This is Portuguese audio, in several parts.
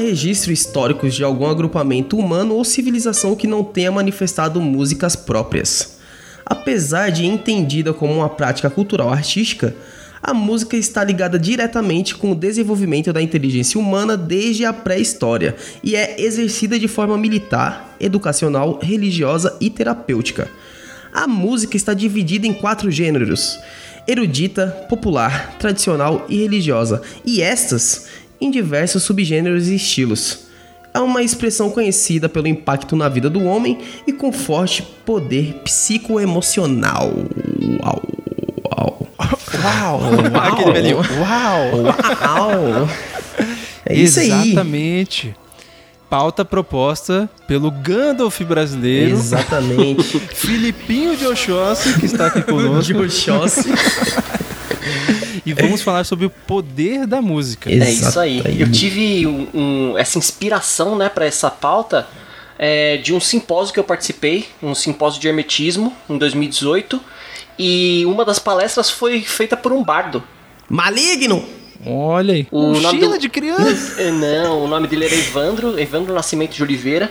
Registros históricos de algum agrupamento humano ou civilização que não tenha manifestado músicas próprias. Apesar de entendida como uma prática cultural artística, a música está ligada diretamente com o desenvolvimento da inteligência humana desde a pré-história e é exercida de forma militar, educacional, religiosa e terapêutica. A música está dividida em quatro gêneros: erudita, popular, tradicional e religiosa, e estas em diversos subgêneros e estilos. É uma expressão conhecida pelo impacto na vida do homem e com forte poder psicoemocional. Uau! Uau! Uau! Velhinho. Uau! Uau! É isso aí. Exatamente. Pauta proposta pelo Gandalf brasileiro, Exatamente. Filipinho de Oxóssi, que está aqui conosco. De Oxóssi. E vamos falar sobre o poder da música. É isso aí. Eu tive um- um- essa inspiração, né, para essa pauta é, de um simpósio que eu participei, um simpósio de hermetismo em 2018, e uma das palestras foi feita por um bardo. Maligno! Olha aí. O nome Mochila do- de criança. É, Não, o nome dele era Evandro, Evandro Nascimento de Oliveira.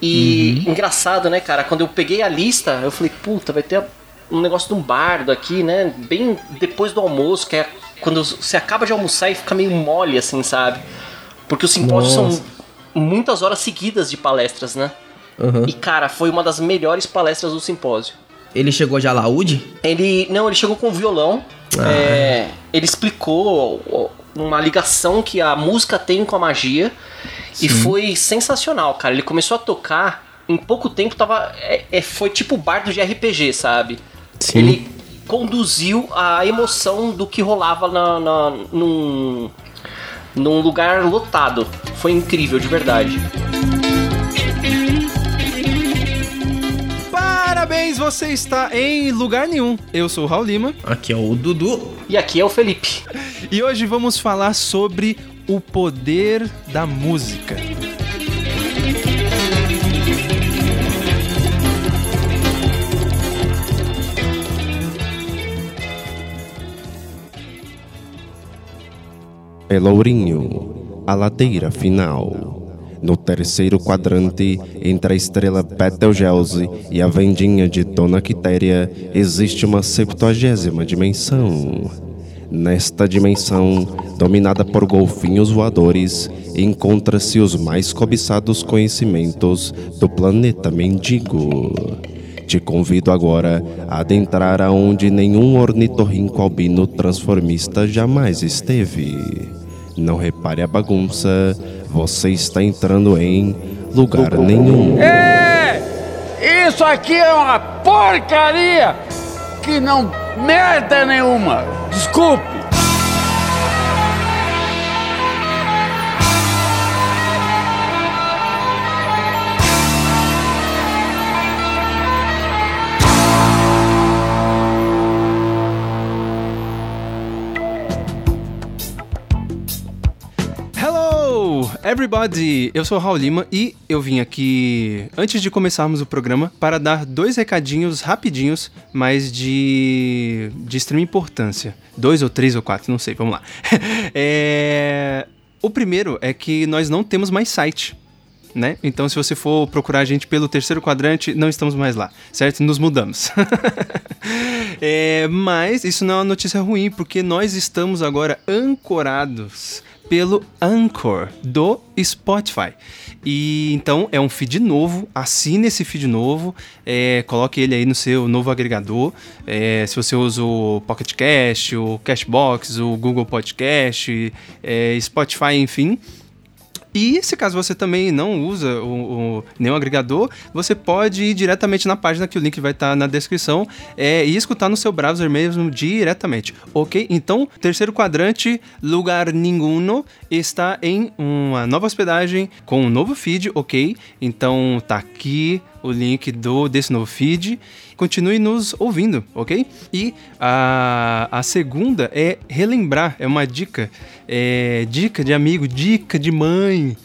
E engraçado, né, cara? Quando eu peguei a lista, eu falei, puta, vai ter um negócio de um bardo aqui, né? Bem depois do almoço, que é quando você acaba de almoçar e fica meio mole, assim, sabe? Porque os simpósios Nossa. são muitas horas seguidas de palestras, né? Aham. E, cara, foi uma das melhores palestras do simpósio. Ele chegou de alaúde? Ele. Não, ele chegou com violão. Ah. é, ele explicou uma ligação que a música tem com a magia. E foi sensacional, cara. Ele começou a tocar, em pouco tempo tava. é- é, foi tipo bardo de RPG, sabe? Sim. Ele conduziu a emoção do que rolava na, na- num, num lugar lotado. Foi incrível, de verdade. Parabéns, você está em lugar nenhum. Eu sou o Raul Lima Aqui é o Dudu. E aqui é o Felipe. e hoje vamos falar sobre o poder da música. Pelourinho, a ladeira final. No terceiro quadrante, entre a estrela Betelgeuse e a vendinha de Dona Quitéria, existe uma septuagésima dimensão. Nesta dimensão, dominada por golfinhos voadores, encontra-se os mais cobiçados conhecimentos do planeta mendigo. Te convido agora a adentrar aonde nenhum ornitorrinco albino transformista jamais esteve. Não repare a bagunça, você está entrando em lugar nenhum. Isso aqui é uma porcaria que não merda nenhuma. Desculpe. Everybody! Eu sou o Raul Lima e eu vim aqui, antes de começarmos o programa, para dar dois recadinhos rapidinhos, mas de, de extrema importância. Dois ou três ou quatro, não sei, vamos lá. É, O primeiro é que nós não temos mais site. Né? Então, se você for procurar a gente pelo terceiro quadrante, não estamos mais lá, certo? Nos mudamos. É, mas isso não é uma notícia ruim, porque nós estamos agora ancorados pelo Anchor do Spotify. E então é um feed novo, assine esse feed novo, é, coloque ele aí no seu novo agregador. É, se você usa o Pocket Cast, o Cashbox, o Google Podcast, é, Spotify, enfim. E se caso você também não usa o, o- nenhum agregador, você pode ir diretamente na página que o link vai estar na descrição é, e escutar no seu browser mesmo diretamente, ok? Então, terceiro quadrante, lugar nenhum, está em uma nova hospedagem com um novo feed, ok? Então tá aqui o link do desse novo feed. Continue nos ouvindo, ok? E a, a segunda é relembrar, é uma dica, é, dica de amigo, dica de mãe,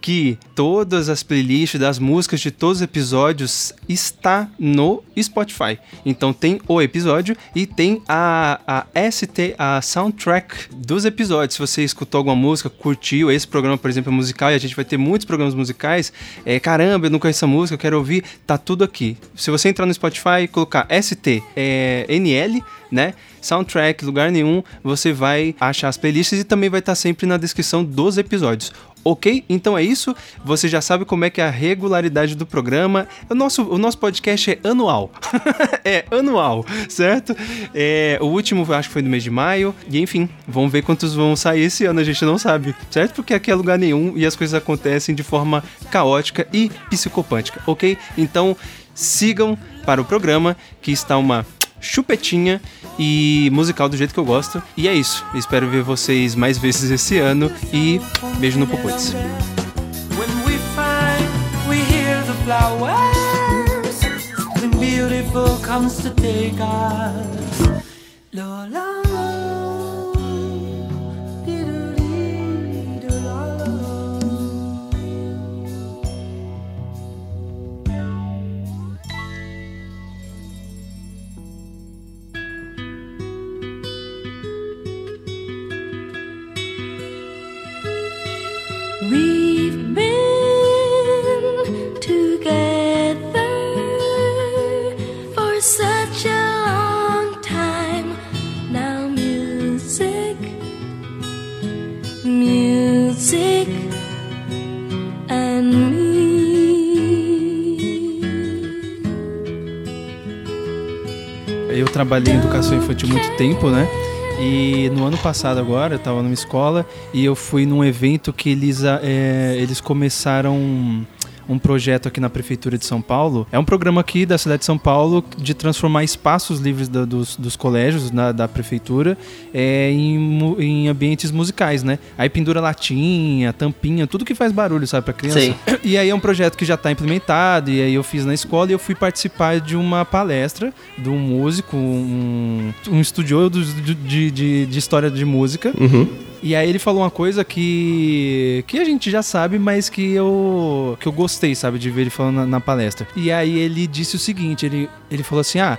que todas as playlists das músicas de todos os episódios está no Spotify. Então tem o episódio e tem a, a ST, a soundtrack dos episódios. Se você escutou alguma música, curtiu, esse programa, por exemplo, é musical, e a gente vai ter muitos programas musicais, é, caramba, eu não conheço essa música, eu quero ouvir, tá tudo aqui. Se você entrar no Spotify e colocar ST, é, NL, né? Soundtrack, lugar nenhum, você vai achar as playlists e também vai estar sempre na descrição dos episódios. Ok? Então é isso. Você já sabe como é que é a regularidade do programa. O nosso, o nosso podcast é anual. é anual, certo? É, o último acho que foi no mês de maio. E enfim, vamos ver quantos vão sair esse ano, a gente não sabe, certo? Porque aqui é lugar nenhum e as coisas acontecem de forma caótica e psicopântica, ok? Então sigam para o programa que está uma chupetinha e musical do jeito que eu gosto. E é isso. Espero ver vocês mais vezes esse ano e beijo no Popotes. flowers. Something beautiful comes to take us. Lola. La, la. trabalhei em educação infantil muito tempo, né? E no ano passado agora, eu estava numa escola e eu fui num evento que eles, é, eles começaram um projeto aqui na Prefeitura de São Paulo. É um programa aqui da cidade de São Paulo de transformar espaços livres da, dos, dos colégios na, da Prefeitura é, em, em ambientes musicais, né? Aí pendura latinha, tampinha, tudo que faz barulho, sabe, pra criança. Sim. E aí é um projeto que já está implementado, e aí eu fiz na escola e eu fui participar de uma palestra de um músico, um, um estudioso de, de, de, de história de música. Uhum e aí ele falou uma coisa que que a gente já sabe, mas que eu que eu gostei, sabe, de ver ele falando na, na palestra. E aí ele disse o seguinte, ele ele falou assim: "Ah,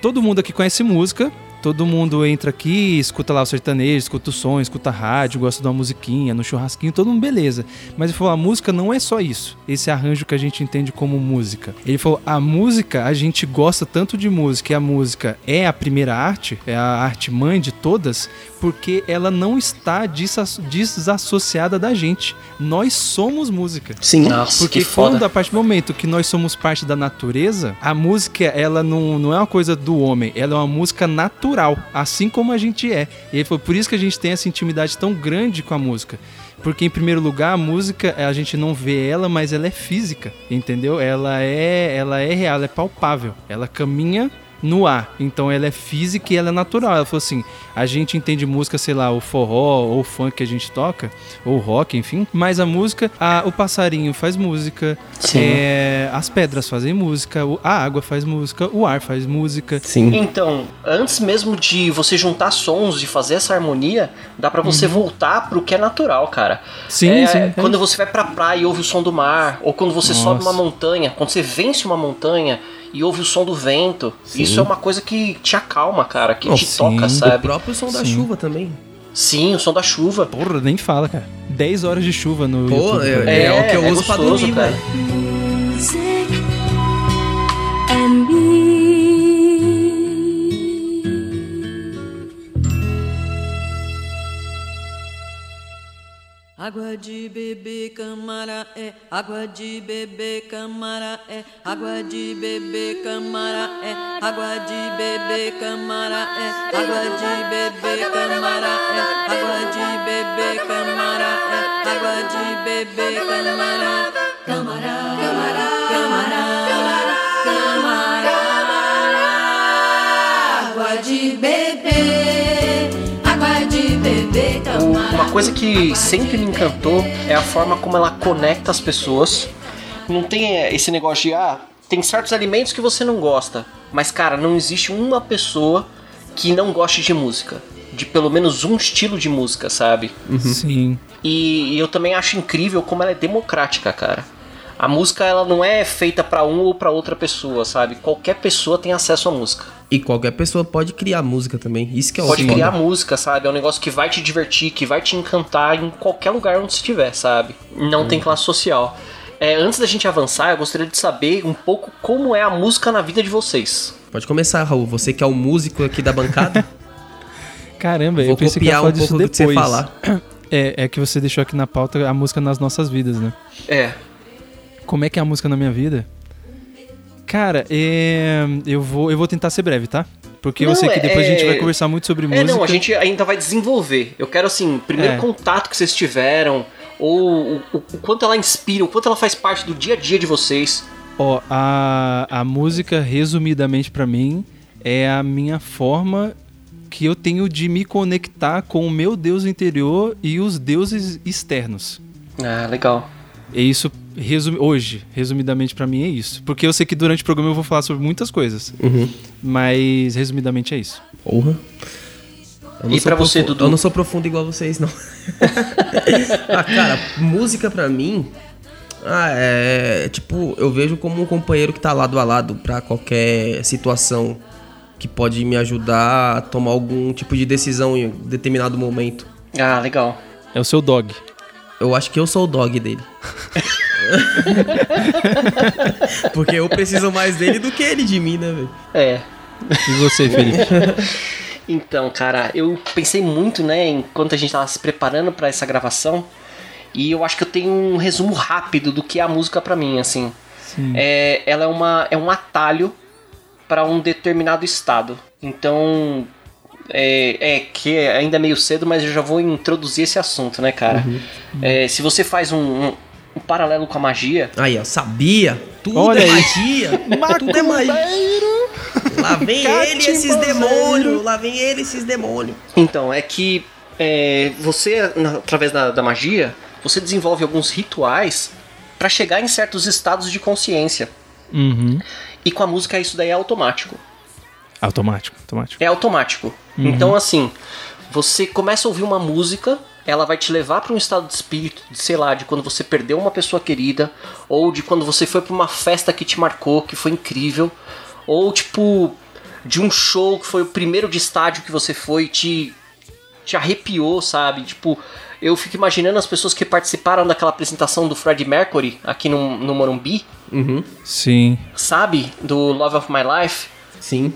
todo mundo aqui conhece música, Todo mundo entra aqui, escuta lá o sertanejo, escuta o som, escuta rádio, gosta de uma musiquinha, no churrasquinho, todo mundo beleza. Mas ele falou: a música não é só isso, esse arranjo que a gente entende como música. Ele falou: a música, a gente gosta tanto de música e a música é a primeira arte, é a arte mãe de todas, porque ela não está desassociada da gente. Nós somos música. Sim, Nossa, porque quando a partir do momento que nós somos parte da natureza, a música ela não, não é uma coisa do homem, ela é uma música natural natural, assim como a gente é. E foi por isso que a gente tem essa intimidade tão grande com a música. Porque, em primeiro lugar, a música, a gente não vê ela, mas ela é física, entendeu? Ela é, ela é real, ela é palpável. Ela caminha no ar. Então ela é física e ela é natural. Ela falou assim: a gente entende música, sei lá, o forró ou o funk que a gente toca, ou rock, enfim, mas a música, a, o passarinho faz música, é, as pedras fazem música, a água faz música, o ar faz música. Sim. Então, antes mesmo de você juntar sons, de fazer essa harmonia, dá para você uhum. voltar pro que é natural, cara. Sim, é, sim. É. Quando você vai pra praia e ouve o som do mar, ou quando você Nossa. sobe uma montanha, quando você vence uma montanha e ouve o som do vento. Sim. Isso é uma coisa que te acalma, cara, que oh, te sim. toca, sabe? O próprio som sim. da chuva também. Sim, o som da chuva. Porra, nem fala, cara. 10 horas de chuva no Pô, YouTube. É, é, é, o que eu é uso gostoso, pra dormir, cara. Água de beber, camara é, água de beber, camara é, água de beber, camara é, água de beber, camara é, água de beber, camara é, água de beber, camara é, água de beber, camara, camara, Uma coisa que sempre me encantou é a forma como ela conecta as pessoas. Não tem é, esse negócio de, ah, tem certos alimentos que você não gosta. Mas, cara, não existe uma pessoa que não goste de música. de pelo menos um estilo de música, sabe? Sim. E, e eu também acho incrível como ela é democrática, cara. A música ela não é feita pra um ou pra outra pessoa, sabe? Qualquer pessoa tem acesso à música. E qualquer pessoa pode criar música também. Isso que é o Pode criar música, sabe? É um negócio que vai te divertir, que vai te encantar em qualquer lugar onde estiver, sabe? Não tem classe social. É, antes da gente avançar, eu gostaria de saber um pouco como é a música na vida de vocês. Pode começar, Raul. Você que é o músico aqui da bancada, Caramba, vou eu pensei que ia copiar falar um disso pouco do que você depois. falar. É, é que você deixou aqui na pauta a música nas nossas vidas, né? É. Como é que é a música na minha vida? Cara, é, eu, vou, eu vou tentar ser breve, tá? Porque Não, eu sei que é- depois a gente é- vai conversar muito sobre É, música. não, a gente ainda vai desenvolver. Eu quero, assim, primeiro É. contato que vocês tiveram, ou o, o- quanto ela inspira, o quanto ela faz parte do dia a dia de vocês. Ó, a, a música, resumidamente pra mim, é a minha forma que eu tenho de me conectar com o meu Deus interior e os deuses externos. Ah, legal. É isso, resumi hoje, resumidamente pra mim é isso. Porque eu sei que durante o programa eu vou falar sobre muitas coisas. Uhum. Mas, resumidamente, é isso. Porra. E pra você, Dudu? Eu não sou profundo igual vocês, não. ah, cara, música pra mim. Ah, é. Tipo, eu vejo como um companheiro que tá lado a lado pra qualquer situação que pode me ajudar a tomar algum tipo de decisão em determinado momento. Ah, legal. É o seu dog. Eu acho que eu sou o dog dele. Porque eu preciso mais dele do que ele de mim, né, velho? É. E você, Felipe? Então, cara, eu pensei muito, né, enquanto a gente tava se preparando pra essa gravação, e eu acho que eu tenho um resumo rápido do que é a música pra mim, assim. Sim. É, ela é, uma, é um atalho para um determinado estado. Então, é, é que é ainda meio cedo, mas eu já vou introduzir esse assunto, né, cara? É, se você faz um, um- um paralelo com a magia, Aí, ó, sabia? Tudo Olha é aí. magia. Tudo é magia. Lá vem ele e esses demônios. Lá vem ele e esses demônios. Então, é que é, você, através da, da magia, você desenvolve alguns rituais para chegar em certos estados de consciência. Uhum. E com a música isso daí é automático. Automático, automático. É automático. Então, assim, você começa a ouvir uma música, ela vai te levar para um estado de espírito, de, sei lá, de quando você perdeu uma pessoa querida, ou de quando você foi para uma festa que te marcou, que foi incrível, ou tipo de um show que foi o primeiro de estádio que você foi e te te arrepiou, sabe? Tipo, eu fico imaginando as pessoas que participaram daquela apresentação do Freddie Mercury aqui no, no Morumbi, Uhum. Sim. sabe? Do Love of My Life. Sim.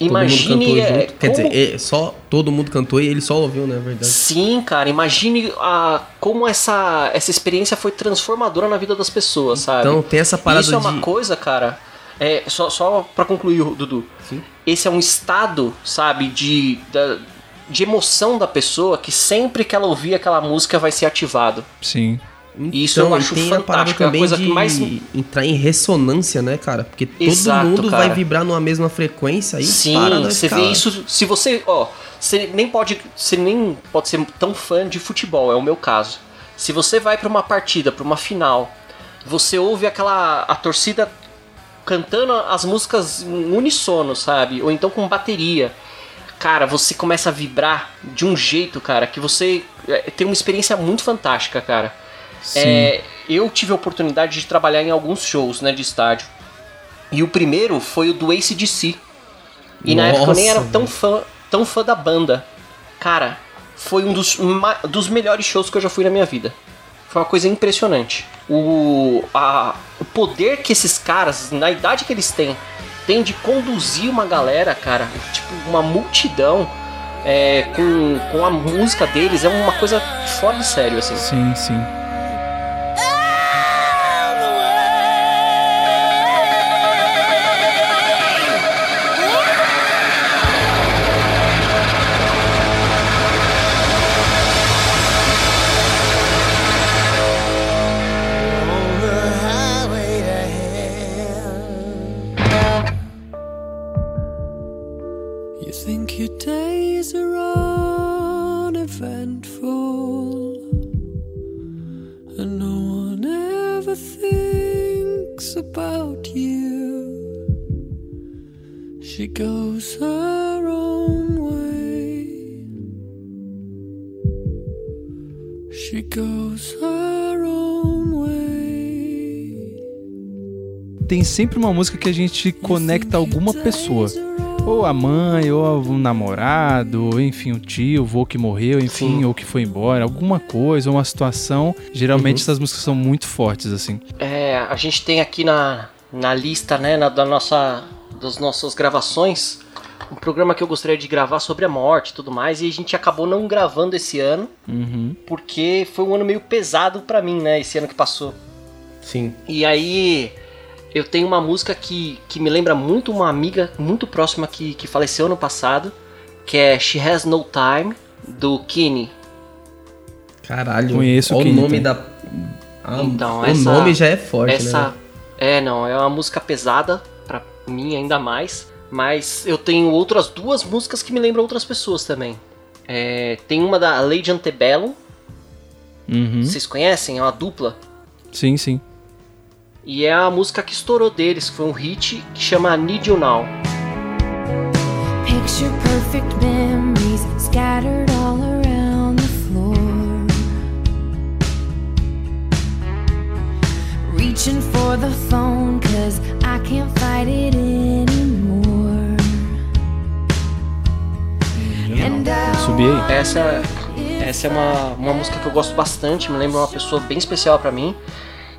Todo Imagine. mundo cantou é, junto. Quer como- dizer, é, só todo mundo cantou e ele só ouviu, né? É verdade. Sim, cara, imagine a, como essa, essa experiência foi transformadora na vida das pessoas, sabe? Então tem essa parada Isso é uma de. coisa, cara. É, só, só pra concluir, Dudu. Sim. Esse é um estado, sabe, de, da- de emoção da pessoa que sempre que ela ouvir aquela música vai ser ativado. Sim. Isso eu Então, acho e tem a fantástico, é a também coisa de que mais- entrar em ressonância, né, cara? Porque todo Exato, mundo cara. vai vibrar numa mesma frequência aí Sim, para você vê isso. Se você, ó, você nem pode, você nem pode ser tão fã de futebol, é o meu caso. Se você vai pra uma partida, pra uma final, você ouve aquela a torcida cantando as músicas em unissono, sabe? Ou então com bateria. Cara, você começa a vibrar de um jeito, cara, que você é, tem uma experiência muito fantástica, cara. É, eu tive a oportunidade de trabalhar em alguns shows, né, de estádio. E o primeiro foi o do ACDC. E na época eu nem era Nossa, tão fã, tão fã da banda. Cara, foi um dos, ma- dos melhores shows que eu já fui na minha vida. Foi uma coisa impressionante. O, a- o poder que esses caras, na idade que eles têm, têm de conduzir uma galera, cara, tipo, uma multidão é, com, com a música deles é uma coisa fora de sério, assim. Sim, sim. She goes her own way. She goes her own way. Tem sempre uma música que a gente conecta alguma pessoa. Ou a mãe, ou um namorado, ou enfim, um tio, avô que morreu, enfim, Sim. ou que foi embora, alguma coisa, uma situação. Geralmente uhum. essas músicas são muito fortes, assim. É, a gente tem aqui na, na lista, né, na, da nossa das nossas gravações, um programa que eu gostaria de gravar sobre a morte e tudo mais, e a gente acabou não gravando esse ano, Uhum. porque foi um ano meio pesado pra mim, né, esse ano que passou. Sim. E aí eu tenho uma música que, que me lembra muito uma amiga muito próxima que, que faleceu ano passado, que é She Has No Time, do Kine. Caralho. Conheço quem, o nome então. da. Ah, Então, o essa- nome já é forte, Essa né? é, não, é uma música pesada mim ainda mais, mas eu tenho outras duas músicas que me lembram outras pessoas também. É, tem uma da Lady Antebellum, Uhum. vocês conhecem? É uma dupla. Sim, sim. E é a música que estourou deles, que foi um hit que chama Need You Now. Picture perfect memories scattered Essa, essa é uma, uma música que eu gosto bastante, me lembra uma pessoa bem especial pra mim.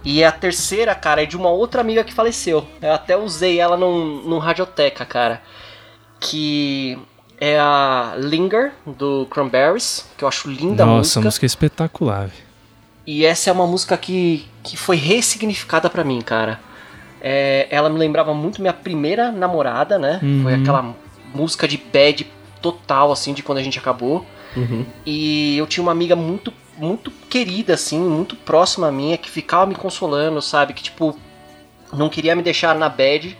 E a terceira, cara, é de uma outra amiga que faleceu. Eu até usei ela num, num Radioteca, cara. Que é a Linger, do Cranberries, que eu acho linda a Nossa, música. a música é espetacular. E essa é uma música que, que foi ressignificada pra mim, cara. É, ela me lembrava muito minha primeira namorada, né? Foi aquela música de bad total, assim, de quando a gente acabou. E eu tinha uma amiga muito, muito querida, assim, muito próxima a minha, que ficava me consolando, sabe? Que, tipo, não queria me deixar na bad.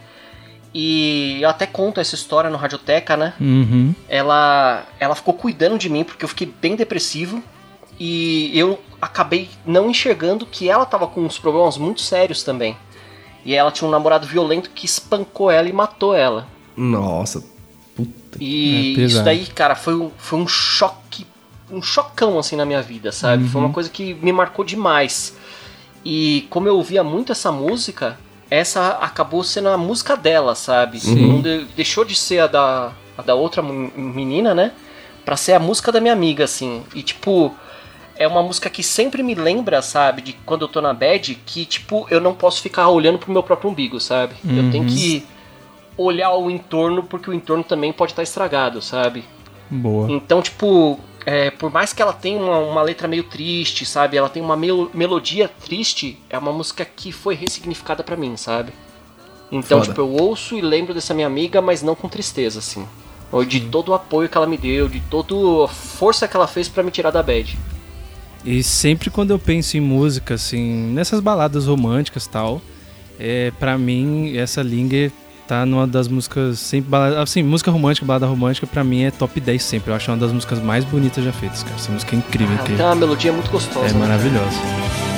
E eu até conto essa história no Radioteca, né? Uhum. ela, ela ficou cuidando de mim porque eu fiquei bem depressivo e eu acabei não enxergando que ela tava com uns problemas muito sérios também. E ela tinha um namorado violento que espancou ela e matou ela. Nossa. Puta. E É isso daí, cara, foi um, foi um choque, um chocão assim na minha vida, sabe? Foi uma coisa que me marcou demais. E como eu ouvia muito essa música, essa acabou sendo a música dela, sabe? Não de- deixou de ser a da, a da outra men- menina, né? Pra ser a música da minha amiga, assim. E tipo, é uma música que sempre me lembra, sabe? De quando eu tô na bad, que tipo, eu não posso ficar olhando pro meu próprio umbigo, sabe? Eu tenho que olhar o entorno, porque o entorno também pode estar estragado, sabe? Boa. Então, tipo, é, por mais que ela tenha uma, uma letra meio triste, sabe? Ela tem uma mel- melodia triste, é uma música que foi ressignificada pra mim, sabe? Então, Foda. tipo, eu ouço e lembro dessa minha amiga, mas não com tristeza, assim. Ou de todo o apoio que ela me deu, de toda a força que ela fez pra me tirar da bad. E sempre quando eu penso em música, assim, nessas baladas românticas e tal, é, pra mim, essa Linger tá numa das músicas, sempre balada, assim, música romântica, balada romântica, pra mim é top 10 sempre. Eu acho uma das músicas mais bonitas já feitas, cara. Essa música é incrível, tem incrível. uma melodia muito gostosa. É né? maravilhosa.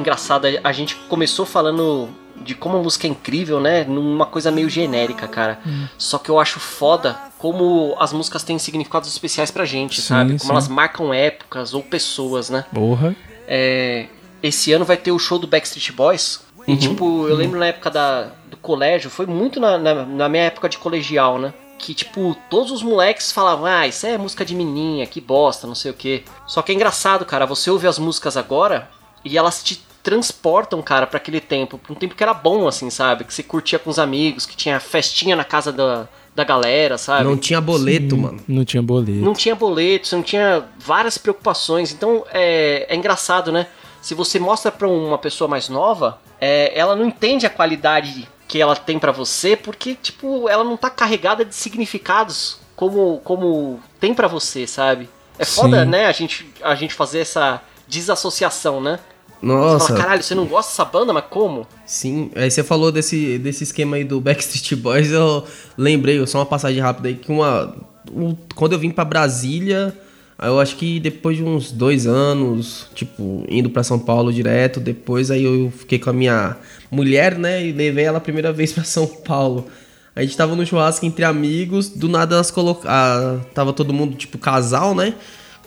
Engraçado, a gente começou falando de como a música é incrível, né? Numa coisa meio genérica, cara. Só que eu acho foda como as músicas têm significados especiais pra gente, Sim, sabe? Como sim. elas marcam épocas ou pessoas, né? Porra. É, esse ano vai ter o show do Backstreet Boys. E, tipo, eu lembro na época da, do colégio, foi muito na, na, na minha época de colegial, né? Que, tipo, todos os moleques falavam, ah, isso é música de menininha, que bosta, não sei o quê. Só que é engraçado, cara, você ouve as músicas agora e elas te transportam, cara, pra aquele tempo. Pra um tempo que era bom, assim, sabe? Que você curtia com os amigos, que tinha festinha na casa da, da galera, sabe? Não tinha boleto, mano. Não tinha boleto. Não tinha boleto, você não tinha várias preocupações. Então é, é engraçado, né? Se você mostra pra uma pessoa mais nova, é, ela não entende a qualidade que ela tem pra você, porque, tipo, ela não tá carregada de significados como, como tem pra você, sabe? É foda, Sim. né, a gente, a gente fazer essa desassociação, né? Você Nossa, fala, caralho, você não gosta dessa banda, mas como? sim. Aí você falou desse, desse esquema aí do Backstreet Boys, eu lembrei, só uma passagem rápida aí, que uma. um- quando eu vim pra Brasília, eu acho que depois de uns dois anos, tipo, indo pra São Paulo direto, depois aí eu fiquei com a minha mulher, né? E levei ela a primeira vez pra São Paulo. A gente tava no churrasco entre amigos, do nada elas colocaram. Tava todo mundo, tipo, casal, né?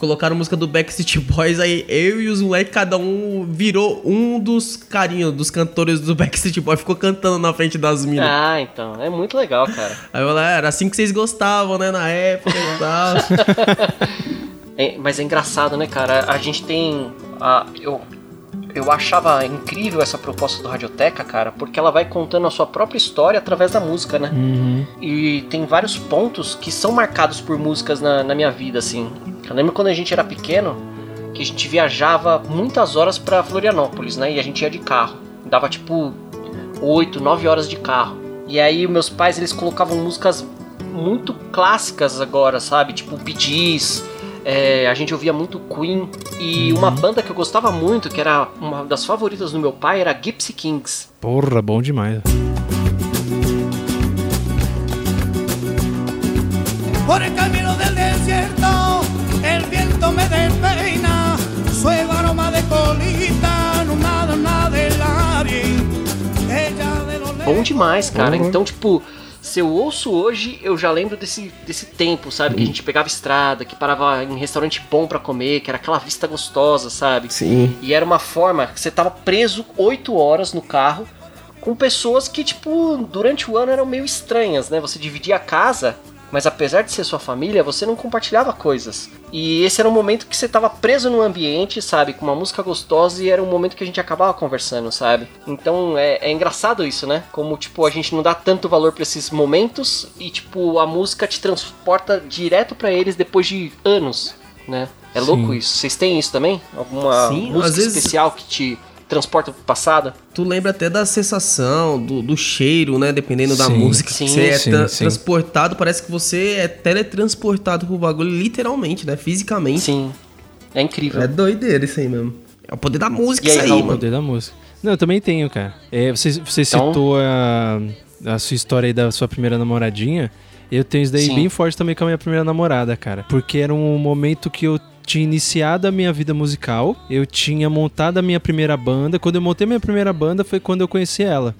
Colocaram música do Backstreet Boys, aí eu e os moleques, cada um virou um dos carinhos, dos cantores do Backstreet Boys, ficou cantando na frente das minas. Ah, então, é muito legal, cara. Aí eu falei, "Ah, era assim que vocês gostavam, né, na época e tal. É, mas é engraçado, né, cara? A gente tem. A, eu, eu achava incrível essa proposta do Radioteca, cara, porque ela vai contando a sua própria história através da música, né? E tem vários pontos que são marcados por músicas na, na minha vida, assim. Eu lembro quando a gente era pequeno, que a gente viajava muitas horas pra Florianópolis, né? E a gente ia de carro. Dava tipo 8, 9 horas de carro. E aí meus pais, eles colocavam músicas muito clássicas agora, sabe? Tipo Bee Gees, é, a gente ouvia muito Queen. E uma banda que eu gostava muito, que era uma das favoritas do meu pai, era Gypsy Kings. Porra, bom demais. Por el camino del desierto, el viento me despeina. Su aroma de colita, no nada, nada del aire. Ella de los Bom demais, cara. Então, tipo, se eu ouço hoje, eu já lembro desse, desse tempo, sabe? Que a gente pegava estrada, que parava em restaurante bom pra comer, que era aquela vista gostosa, sabe? Sim. E era uma forma que você tava preso 8 horas no carro com pessoas que, tipo, durante o ano eram meio estranhas, né? Você dividia a casa, mas apesar de ser sua família, você não compartilhava coisas. E esse era um momento que você tava preso num ambiente, sabe? Com uma música gostosa e era um momento que a gente acabava conversando, sabe? Então é, é engraçado isso, né? Como, tipo, a gente não dá tanto valor pra esses momentos e, tipo, a música te transporta direto pra eles depois de anos, né? É louco isso. Vocês têm isso também? Alguma Sim, música vezes- especial que te transporta pro passado? Tu lembra até da sensação, do, do cheiro, né? Dependendo da Sim, música. que sim, você é sim, tra- sim. transportado, parece que você é teletransportado pro bagulho, literalmente, né? Fisicamente. Sim. É incrível. É doideira isso aí mesmo. É o poder da música E aí, isso aí? O mano. poder da música. Não, eu também tenho, cara. É, você você Então- citou a, a sua história aí da sua primeira namoradinha. Eu tenho isso daí Sim. bem forte também com a minha primeira namorada, cara. Porque era um momento que eu tinha iniciado a minha vida musical. Eu tinha montado a minha primeira banda. Quando eu montei minha primeira banda foi quando eu conheci ela.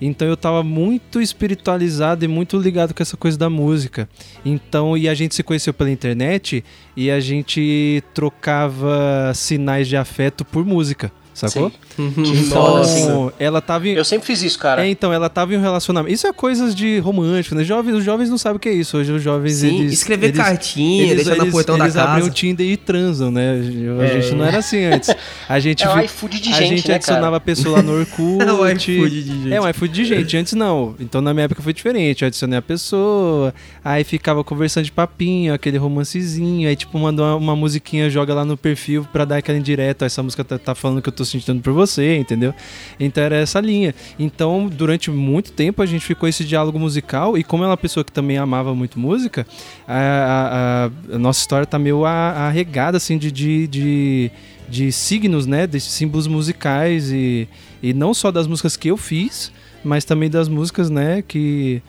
Então eu tava muito espiritualizado e muito ligado com essa coisa da música. Então, e a gente se conheceu pela internet e a gente trocava sinais de afeto por música, sacou? Sim. Então, Nossa. ela tava em... Eu sempre fiz isso, cara. É, então, ela tava em um relacionamento. Isso é coisas de romântico, né? Jovens, os jovens não sabem o que é isso. Hoje os jovens, Sim, eles... escrever eles- cartinha, eles, deixar no eles- portão da eles abrem casa. o Tinder e transam, né? A gente não era assim antes. A gente, É vi- iFood de a gente, gente né, adicionava cara? a pessoa lá no Orkut. É o iFood de gente. É, um iFood de gente. Antes não. Então na minha época foi diferente. Eu adicionei a pessoa, aí ficava conversando de papinho, aquele romancezinho, aí tipo mandou uma, uma musiquinha, joga lá no perfil pra dar aquela indireta. Essa música tá, tá falando que eu tô sentindo por você, entendeu? Então era essa linha. Então durante muito tempo a gente ficou esse diálogo musical e como ela é uma pessoa que também amava muito música, a, a- a- nossa história tá meio arregada assim de, de, de de signos, né, de símbolos musicais e, e não só das músicas que eu fiz, mas também das músicas, né, que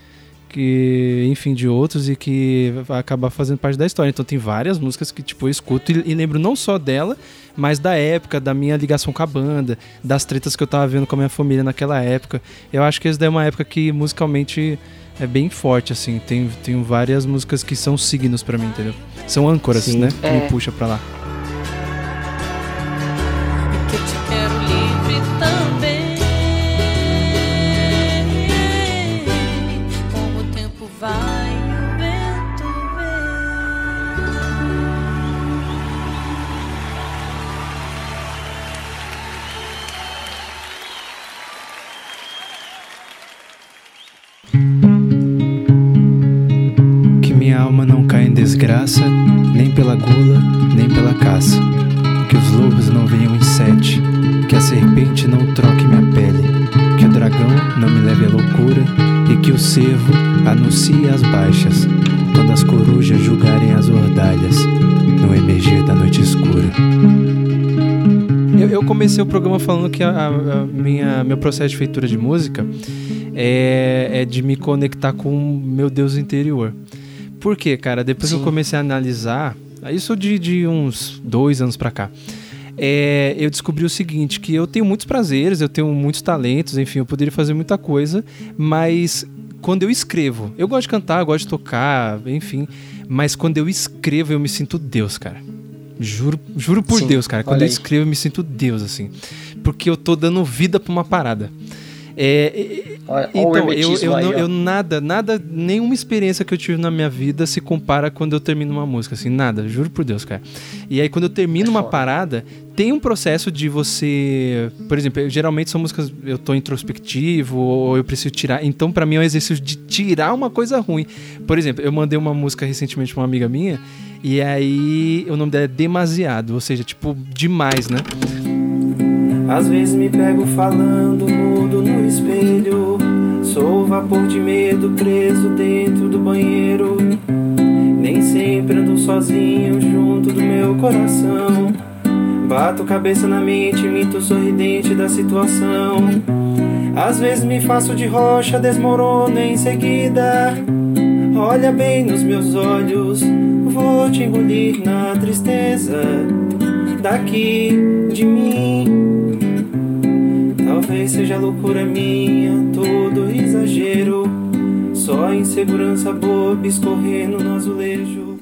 que enfim de outros e que vai acabar fazendo parte da história. Então tem várias músicas que tipo eu escuto e, e lembro não só dela, mas da época, da minha ligação com a banda, das tretas que eu tava vendo com a minha família naquela época. Eu acho que essa daí é uma época que musicalmente é bem forte assim. Tem tem várias músicas que são signos pra mim, entendeu? São âncoras, Sim. né? Que É. me puxa pra lá. Que o cervo anuncie as baixas, quando as corujas julgarem as ordalhas, no emergir da noite escura. Eu, eu comecei o programa falando que a, a- minha, meu processo de feitura de música é, é de me conectar com o meu Deus interior. Por quê, cara? Depois que eu comecei a analisar, isso de, de uns dois anos pra cá, é, eu descobri o seguinte, que eu tenho muitos prazeres, eu tenho muitos talentos, enfim, eu poderia fazer muita coisa, mas quando eu escrevo, eu gosto de cantar, gosto de tocar, enfim, mas quando eu escrevo eu me sinto Deus, cara. Juro, juro por Sim, Deus, cara. Quando eu escrevo eu me sinto Deus, assim. Porque eu tô dando vida pra uma parada. É, Olha, então, eu, eu, aí, eu nada, nada, nenhuma experiência que eu tive na minha vida se compara quando eu termino uma música, assim, nada, juro por Deus, cara. E aí quando eu termino É uma foda. parada, tem um processo de você, por exemplo, eu- geralmente são músicas eu tô introspectivo ou eu preciso tirar, então pra mim é um exercício de tirar uma coisa ruim. Por exemplo, eu mandei uma música recentemente pra uma amiga minha e aí o nome dela é Demasiado, ou seja, tipo demais, né? Às vezes me pego falando mudo no espelho. Sou vapor de medo preso dentro do banheiro. Nem sempre ando sozinho junto do meu coração. Bato cabeça na mente, mito sorridente da situação. Às vezes me faço de rocha, desmorono em seguida. Olha bem nos meus olhos, vou te engolir na tristeza daqui de mim. Talvez seja loucura minha, todo exagero. Só insegurança boba escorrendo no azulejo.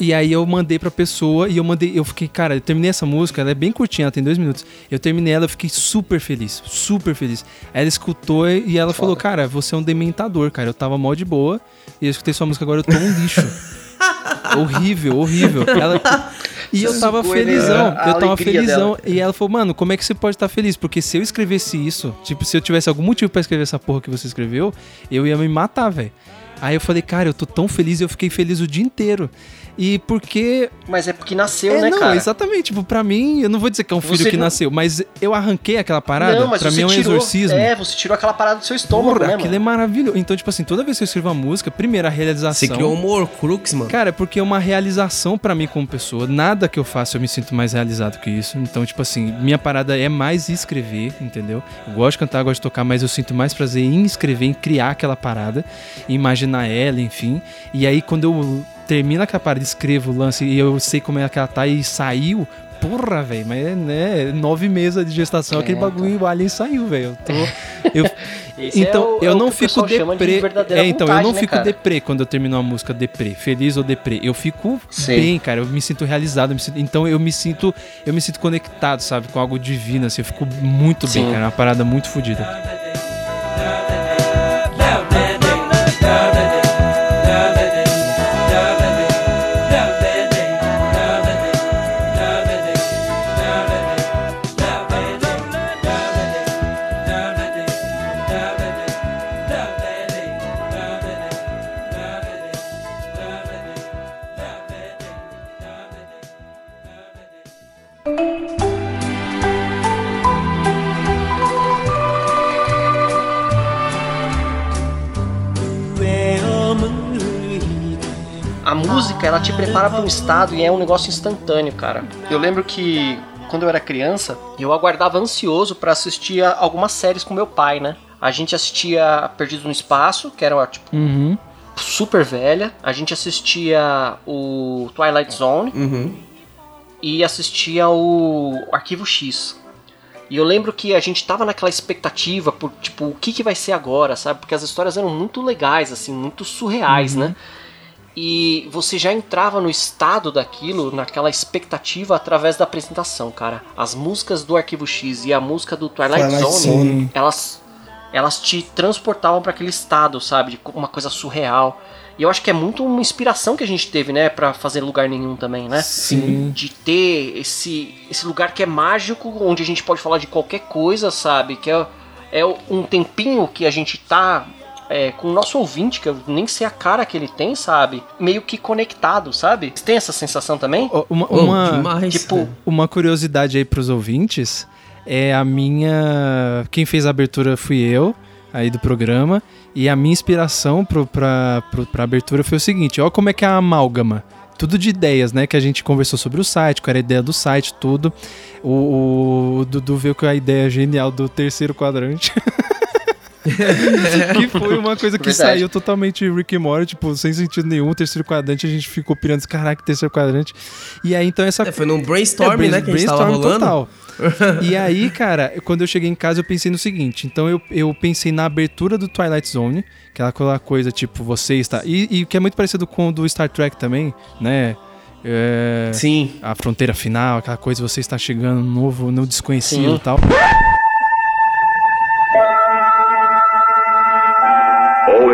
E aí eu mandei pra pessoa e eu mandei, eu fiquei, cara, eu terminei essa música, ela é bem curtinha, ela tem dois minutos. Eu terminei ela, eu fiquei super feliz, super feliz. Ela escutou e ela falou, cara, você é um dementador, cara. Eu tava mal de boa e eu escutei sua música agora, eu tô um lixo. horrível, horrível. Ela- E eu tava felizão, a eu tava felizão. dela. E ela falou, mano, como é que você pode estar feliz? Porque se eu escrevesse isso, tipo, se eu tivesse algum motivo pra escrever essa porra que você escreveu, eu ia me matar, velho. Aí eu falei, cara, eu tô tão feliz e eu fiquei feliz o dia inteiro. E porque. Mas é porque nasceu, é, né, não, cara? exatamente. Tipo, pra mim, eu não vou dizer que é um filho Você que não- nasceu, mas eu arranquei aquela parada. Não, mas pra você mim é um tirou, exorcismo. É, você tirou aquela parada do seu estômago, Porra, né, aquilo mano? é maravilhoso. Então, tipo assim, toda vez que eu escrevo uma música, primeiro a realização. Você criou um Horcrux, mano. Cara, é porque é uma realização pra mim como pessoa. Nada que eu faço eu me sinto mais realizado que isso. Então, tipo assim, minha parada é mais escrever, entendeu? Eu gosto de cantar, gosto de tocar, mas eu sinto mais prazer em escrever, em criar aquela parada, imaginar ela, enfim. E aí, quando eu termino aquela parada, escrevo o lance e eu sei como é que ela tá e saiu. Porra, velho, mas é né, nove meses de gestação, É, aquele bagulho, o alien saiu, velho. Eu tô. Eu, então, é o- eu é não fico de deprê. verdadeira É, então, eu vontade, não né, fico cara? deprê quando eu termino uma música deprê, feliz ou deprê. Eu fico Sei. bem, cara. Eu me sinto realizado. eu me sinto- então eu me sinto, eu me sinto conectado, sabe, com algo divino. Assim, eu fico muito bem, Sim. cara. É uma parada muito fodida. Ela te prepara para um estado e é um negócio instantâneo, cara. Eu lembro que quando eu era criança, eu aguardava ansioso pra assistir a algumas séries com meu pai, né? A gente assistia Perdidos no Espaço, que era tipo Uhum. super velha. A gente assistia o Twilight Zone Uhum. e assistia o Arquivo X. E eu lembro que a gente tava naquela expectativa por, tipo, o que que vai ser agora, sabe? Porque as histórias eram muito legais, assim, muito surreais, né? E você já entrava no estado daquilo, naquela expectativa através da apresentação, cara. As músicas do Arquivo X e a música do Twilight, Twilight Zone, Zone. elas elas te transportavam para aquele estado, sabe, de uma coisa surreal. E eu acho que é muito uma inspiração que a gente teve, né, Pra fazer lugar nenhum também, né? Sim. de ter esse, esse lugar que é mágico, onde a gente pode falar de qualquer coisa, sabe? Que é, é um tempinho que a gente tá é, com o nosso ouvinte, que eu nem sei a cara que ele tem, sabe? Meio que conectado, sabe? Você tem essa sensação também? Uma, Oh, uma, demais, tipo, uma curiosidade aí pros ouvintes é a minha. Quem fez a abertura fui eu. aí do programa. E a minha inspiração pro, pra, pro, pra abertura foi o seguinte: ó, como é que é a amálgama. Tudo de ideias, né? Que a gente conversou sobre o site, qual era a ideia do site, tudo. O, o Dudu viu que a ideia genial do terceiro quadrante. que foi uma coisa que Verdade. saiu totalmente Rick e Morty, tipo, sem sentido nenhum. Terceiro quadrante, a gente ficou pirando, caraca, terceiro quadrante. E aí, então, essa É, foi num brainstorm, é, brain- né, que a gente tava brainstorm rolando. total. e aí, cara, quando eu cheguei em casa, eu pensei no seguinte. Então, eu, eu pensei na abertura do Twilight Zone, que é aquela coisa, tipo, você está... E, e que é muito parecido com o do Star Trek também, né? É, Sim. a fronteira final, aquela coisa, você está chegando no novo, no desconhecido e tal.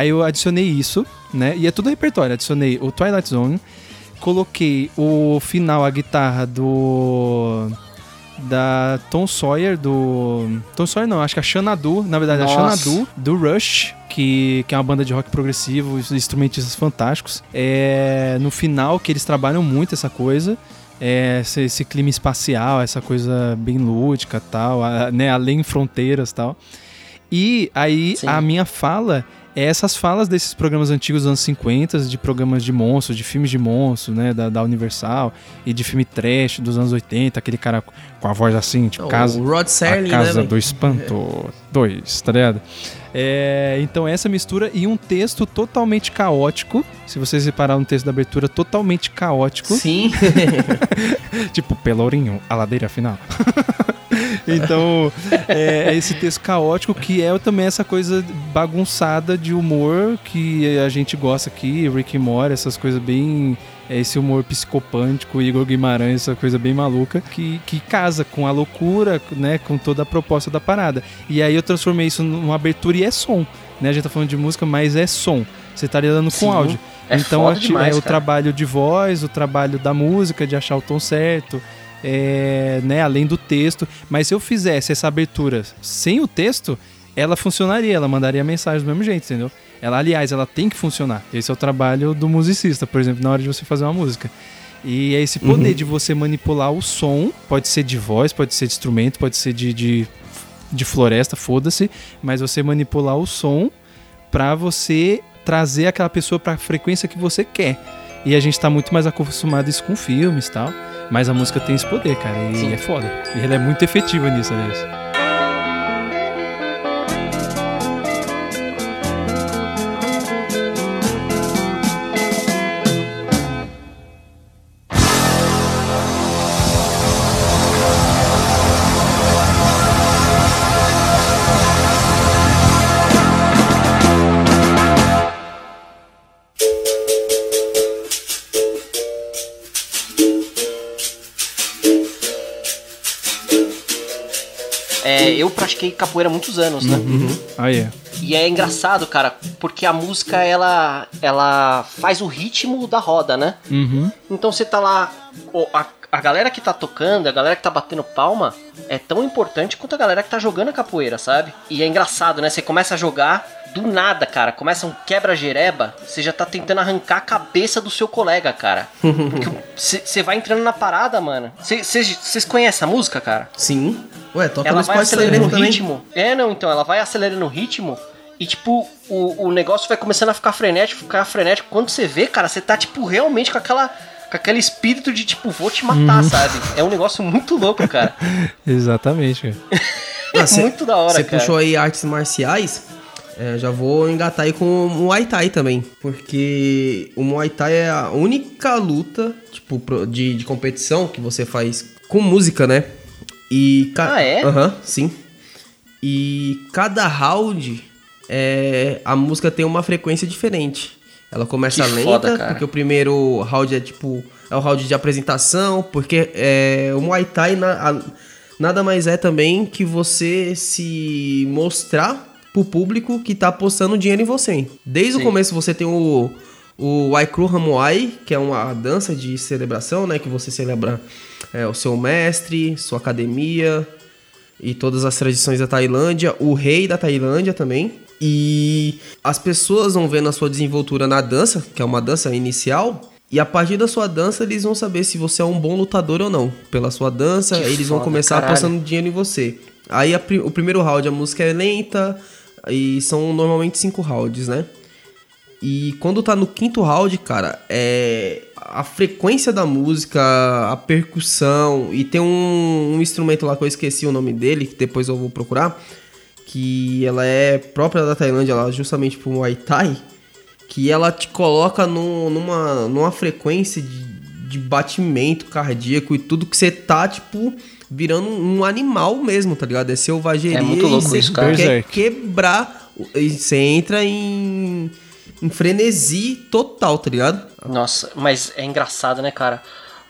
Aí eu adicionei isso, né? E é tudo repertório. Adicionei o Twilight Zone, coloquei o final, a guitarra do. Da Tom Sawyer, do. Tom Sawyer não, acho que a Xanadu, na verdade, Nossa. a Xanadu, do Rush, que, que é uma banda de rock progressivo, instrumentistas fantásticos. É, no final, que eles trabalham muito essa coisa. É, esse, esse clima espacial, essa coisa bem lúdica tal, a- né, além fronteiras tal. E aí Sim. a minha fala é essas falas desses programas antigos dos anos 50, de programas de monstros, de filmes de monstros, né, da, da Universal, e de filme trash dos anos 80, aquele cara com a voz assim, tipo, O casa, Rod Serling, a né, Casa velho? do Espanto 2, tá ligado? É, então essa mistura e um texto totalmente caótico, se vocês repararam no texto da abertura, totalmente caótico, Sim. tipo Pelourinho, a ladeira final. então, é, é esse texto caótico que é também essa coisa bagunçada de humor que a gente gosta aqui, Rick Morty, essas coisas bem. é Esse humor psicopântico, Igor Guimarães, essa coisa bem maluca, que, que casa com a loucura, né? Com toda a proposta da parada. E aí eu transformei isso numa abertura e é som. Né? A gente tá falando de música, mas é som. Você tá lidando Sim. com áudio. É então demais, é o trabalho de voz, o trabalho da música, de achar o tom certo, é, né, além do texto. Mas se eu fizesse essa abertura sem o texto, ela funcionaria, ela mandaria mensagem do mesmo jeito, entendeu? Ela, aliás, ela tem que funcionar. Esse é o trabalho do musicista, por exemplo, na hora de você fazer uma música. E é esse poder de você manipular o som, pode ser de voz, pode ser de instrumento, pode ser de, de, de floresta, foda-se, mas você manipular o som pra você trazer aquela pessoa pra frequência que você quer. E a gente tá muito mais acostumado isso com filmes e tal. Mas a música tem esse poder, cara. E Sim. é foda. E ela é muito efetiva nisso, aliás. Pratiquei capoeira há muitos anos, né? Ah, é. E é engraçado, cara, porque a música ela ela faz o ritmo da roda, né? Uhum. Então você tá lá, a, a galera que tá tocando, a galera que tá batendo palma, é tão importante quanto a galera que tá jogando a capoeira, sabe? E é engraçado, né? Você começa a jogar do nada, cara. Começa um quebra-jereba, você já tá tentando arrancar a cabeça do seu colega, cara. Você vai entrando na parada, mano. Vocês conhecem a música, cara? Sim. Ué, toca ela no vai acelerando o ritmo. É, não, então, ela vai acelerando o ritmo e, tipo, o, o negócio vai começando a ficar frenético, ficar frenético. Quando você vê, cara, você tá, tipo, realmente com aquela. Com aquele espírito de, tipo, vou te matar, sabe? É um negócio muito louco, cara. Exatamente, cara. Ah, cê- muito da hora, Você cara. puxou aí artes marciais. É, já vou engatar aí com o Muay Thai também. Porque o Muay Thai é a única luta, tipo, de, de competição que você faz com música, né? E. Ah, é? Aham, sim. E cada round, é, a música tem uma frequência diferente. Ela começa Que lenta, foda, porque o primeiro round é tipo. É o round de apresentação, porque é, o Muay Thai na- a- nada mais é também que você se mostrar pro público que tá apostando dinheiro em você. Desde Sim. o começo você tem o, o Waikru Hamuai, que é uma dança de celebração, né? Que você celebra é, o seu mestre, sua academia e todas as tradições da Tailândia, o rei da Tailândia também. E as pessoas vão vendo a sua desenvoltura na dança, que é uma dança inicial, e a partir da sua dança eles vão saber se você é um bom lutador ou não. Pela sua dança, Que eles vão foda, começar caralho. apostando dinheiro em você. Aí a o primeiro round a música é lenta e são normalmente cinco rounds, né? E quando tá no quinto round, cara, é a frequência da música, a percussão e tem um, um instrumento lá que eu esqueci o nome dele, que depois eu vou procurar, que ela é própria da Tailândia, ela justamente pro Muay Thai, que ela te coloca num- numa, numa frequência de, de batimento cardíaco e tudo que você tá, tipo, virando um animal mesmo, tá ligado? É selvageria É muito louco e você isso, cara. quer quebrar, e você entra em, em frenesi total, tá ligado? Nossa, mas é engraçado, né, cara?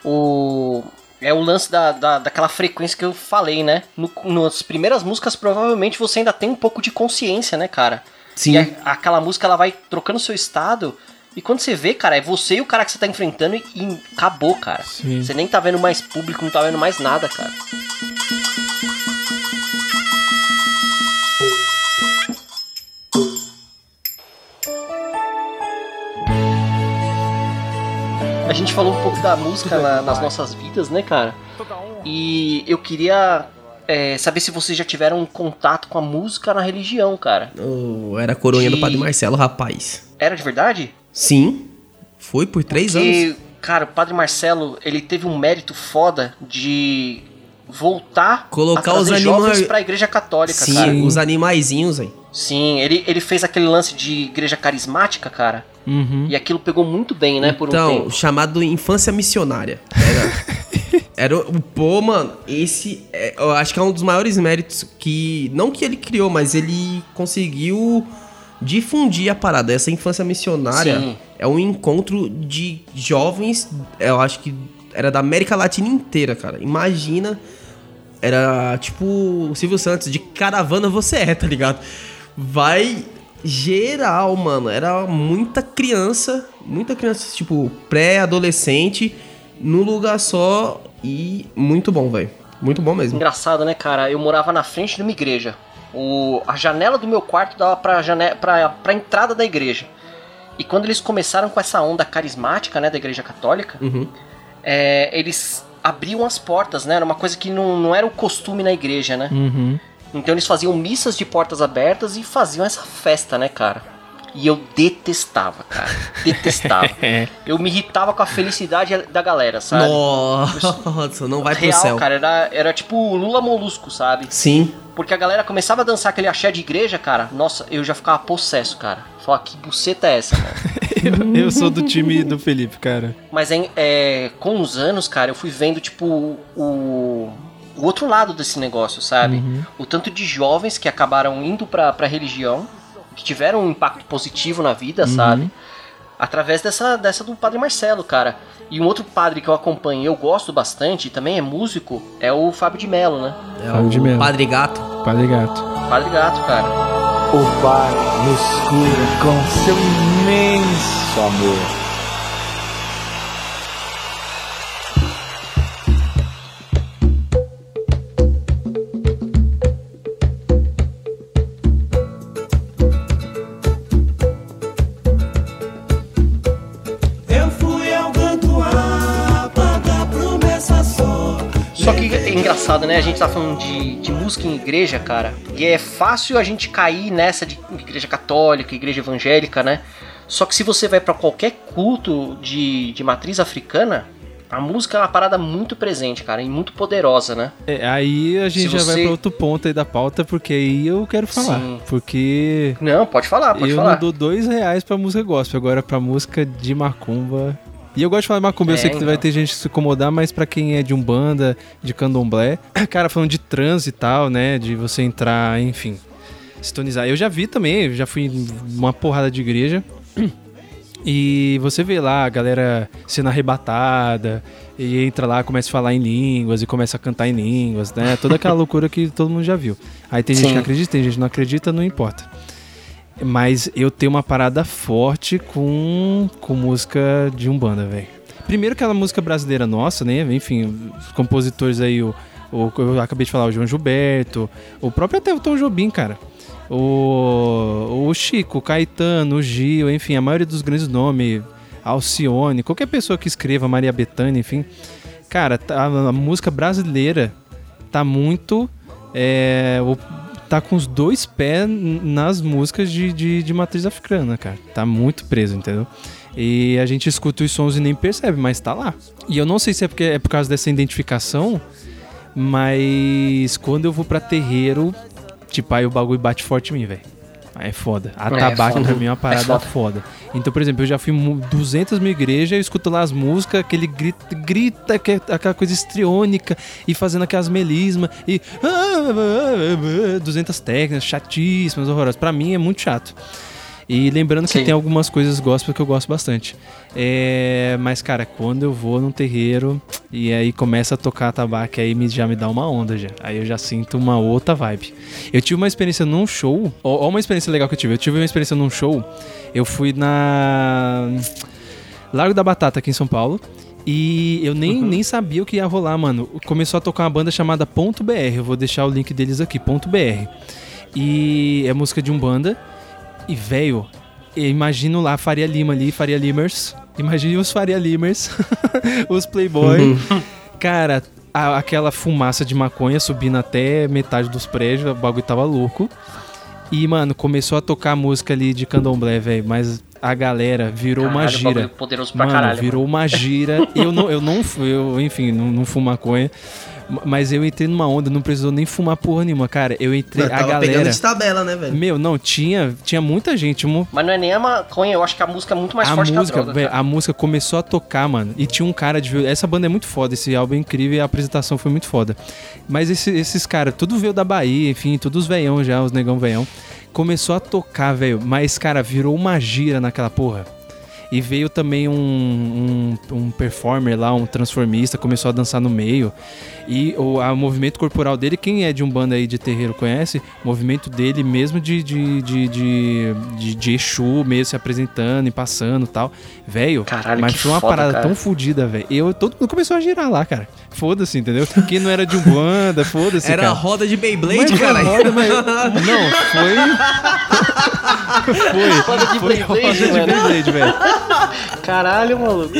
O. É o lance da, da, daquela frequência que eu falei, né? No, nas primeiras músicas, provavelmente você ainda tem um pouco de consciência, né, cara? Sim. E a- aquela música ela vai trocando seu estado. E quando você vê, cara, é você e o cara que você tá enfrentando e, e acabou, cara. Sim. Você nem tá vendo mais público, não tá vendo mais nada, cara. A gente falou um pouco da música na- nas nossas vidas, né, cara? E eu queria é, saber se vocês já tiveram um contato com a música na religião, cara. Eu era a coroinha do De- Padre Marcelo, rapaz. Era de verdade? Sim, foi por três anos. Porque, cara, o Padre Marcelo, ele teve um mérito foda de voltar Colocar a os trazer anima- jovens pra igreja católica, Sim, cara. os animaizinhos, aí. Sim, ele, ele fez aquele lance de igreja carismática, cara. Uhum. E aquilo pegou muito bem, né, por um Então, tempo. chamado Infância Missionária. Era. Era o. Pô, mano, esse. é- eu acho que é um dos maiores méritos que. Não que ele criou, mas ele conseguiu difundir a parada. Essa infância missionária Sim. é um encontro de jovens. Eu acho que era da América Latina inteira, cara. Imagina. Era tipo o Silvio Santos, de caravana você é, tá ligado? Vai geral, mano. Era muita criança, muita criança, tipo, pré-adolescente, num lugar só e muito bom, velho. Muito bom mesmo. Engraçado, né, cara? Eu morava na frente de uma igreja. O, a janela do meu quarto dava pra, jane, pra, pra entrada da igreja. E quando eles começaram com essa onda carismática, né, da igreja católica, Uhum. é, eles abriam as portas, né? Era uma coisa que não, não era o costume na igreja, né? Uhum. Então eles faziam missas de portas abertas e faziam essa festa, né, cara? E eu detestava, cara. Detestava. eu me irritava com a felicidade da galera, sabe? Nossa, não vai pro Real, céu. cara, era, era tipo Lula Molusco, sabe? Sim. Porque a galera começava a dançar aquele axé de igreja, cara. Nossa, eu já ficava possesso, cara. Falava, que buceta é essa, mano? Eu, eu sou do time do Felipe, cara. Mas é, é, com os anos, cara, eu fui vendo, tipo, o, o outro lado desse negócio, sabe? O tanto de jovens que acabaram indo pra, pra religião, que tiveram um impacto positivo na vida, sabe? Através dessa, dessa do Padre Marcelo, cara. E um outro padre que eu acompanho e eu gosto bastante, e também é músico, é o Fábio de Mello, né? É Fábio de o Mello. Padre Gato. Padre Gato. Padre Gato, cara. O Pai nos cura com seu imenso amor. Engraçado, né? A gente tá falando de, de música em igreja, cara. E é fácil a gente cair nessa de igreja católica, igreja evangélica, né? Só que se você vai pra qualquer culto de, de matriz africana, a música é uma parada muito presente, cara, e muito poderosa, né? É, aí a gente Se já vai você- pra outro ponto aí da pauta, porque aí eu quero falar. Sim. Porque Não, pode falar, pode eu falar. não dou dois reais pra música gospel, agora pra música de macumba. E eu gosto de falar de macumba, eu É, sei que então. vai ter gente se incomodar, mas pra quem é de umbanda, de candomblé, cara, falando de trans e tal, né, de você entrar, enfim, sintonizar. Eu já vi também, eu já fui em uma porrada de igreja, e você vê lá a galera sendo arrebatada, e entra lá, começa a falar em línguas, e começa a cantar em línguas, né? Toda aquela loucura que todo mundo já viu. Aí tem gente Sim. que acredita, tem gente que não acredita, não importa. Mas eu tenho uma parada forte com, com música de Umbanda, velho. Primeiro aquela música brasileira nossa, né? Enfim, os compositores aí, o, o, eu acabei de falar, o João Gilberto, o próprio até o Tom Jobim, cara. O, o Chico, o Caetano, o Gil, enfim, a maioria dos grandes nomes, Alcione, qualquer pessoa que escreva, Maria Bethânia, enfim. Cara, tá- a, a música brasileira tá muito. É, tá com os dois pés nas músicas de, de, de matriz africana, cara. Tá muito preso, entendeu? E a gente escuta os sons e nem percebe, mas tá lá. E eu não sei se é porque é por causa dessa identificação, mas quando eu vou pra terreiro, tipo, aí o bagulho bate forte em mim, velho. É foda. A É, foda. pra mim é uma parada foda. foda. Então, por exemplo, eu já fui mu- 200 mil igrejas, eu escuto lá as músicas, aquele grita, grita é aquela coisa estriônica, e fazendo aquelas melismas, e 200 técnicas chatíssimas, horrorosas. Pra mim é muito chato. E lembrando que Sim. tem algumas coisas gospel que eu gosto bastante. É, mas, cara, quando eu vou num terreiro e aí começa a tocar tabaco, aí me, já me dá uma onda já. Aí eu já sinto uma outra vibe. Eu tive uma experiência num show. Ó, ó uma experiência legal que eu tive. Eu tive uma experiência num show. Eu fui na. Largo da Batata aqui em São Paulo. E eu nem, nem sabia o que ia rolar, mano. Começou a tocar uma banda chamada Ponto BR. Eu vou deixar o link deles aqui, Ponto BR. E é música de Umbanda. E, velho, imagino lá Faria Lima ali, Faria Limers. Imagine os Faria Limers, os Playboy. Cara, a- aquela fumaça de maconha subindo até metade dos prédios, o bagulho tava louco. E, mano, começou a tocar música ali de candomblé, velho. Mas a galera virou uma Caralho, bagulho gira. poderoso pra Mano, caralho, virou uma gira. Eu não, eu não, eu, enfim, não, não fumo maconha. Mas eu entrei numa onda, não precisou nem fumar porra nenhuma, cara. Eu entrei, Eu a tava pegando galera. de tabela, né, velho? Meu, não, tinha, tinha muita gente. Um, Mas não é nem a maconha, eu acho que a música é muito mais a forte música, que a droga. cara. a música começou a tocar, mano. E tinha um cara de. Essa banda é muito foda, esse álbum é incrível e a apresentação foi muito foda. Mas esse- esses caras, tudo veio da Bahia, enfim, todos os veião já, os negão veião. Começou a tocar, velho. Mas, cara, virou uma gira naquela porra. E veio também um, um, um performer lá, um transformista, começou a dançar no meio. E o a- o movimento corporal dele, quem é de um banda aí de terreiro conhece, o movimento dele mesmo de, de, de, de, de, de Exu mesmo se apresentando e passando e tal. Velho, mas foi uma foda, parada cara. tão fodida, velho. Eu, todo mundo começou a girar lá, cara. Foda-se, entendeu? Quem não era de um banda, foda-se, Era cara. a roda de Beyblade, cara. roda, mas... Não, foi foi. Foda de foi foda de Beyblade, velho. Caralho, maluco.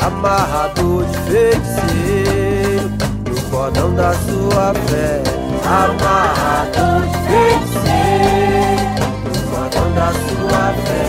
Amarrado de feiticeiro No cordão da sua fé Amarrado de feiticeiro No cordão da sua fé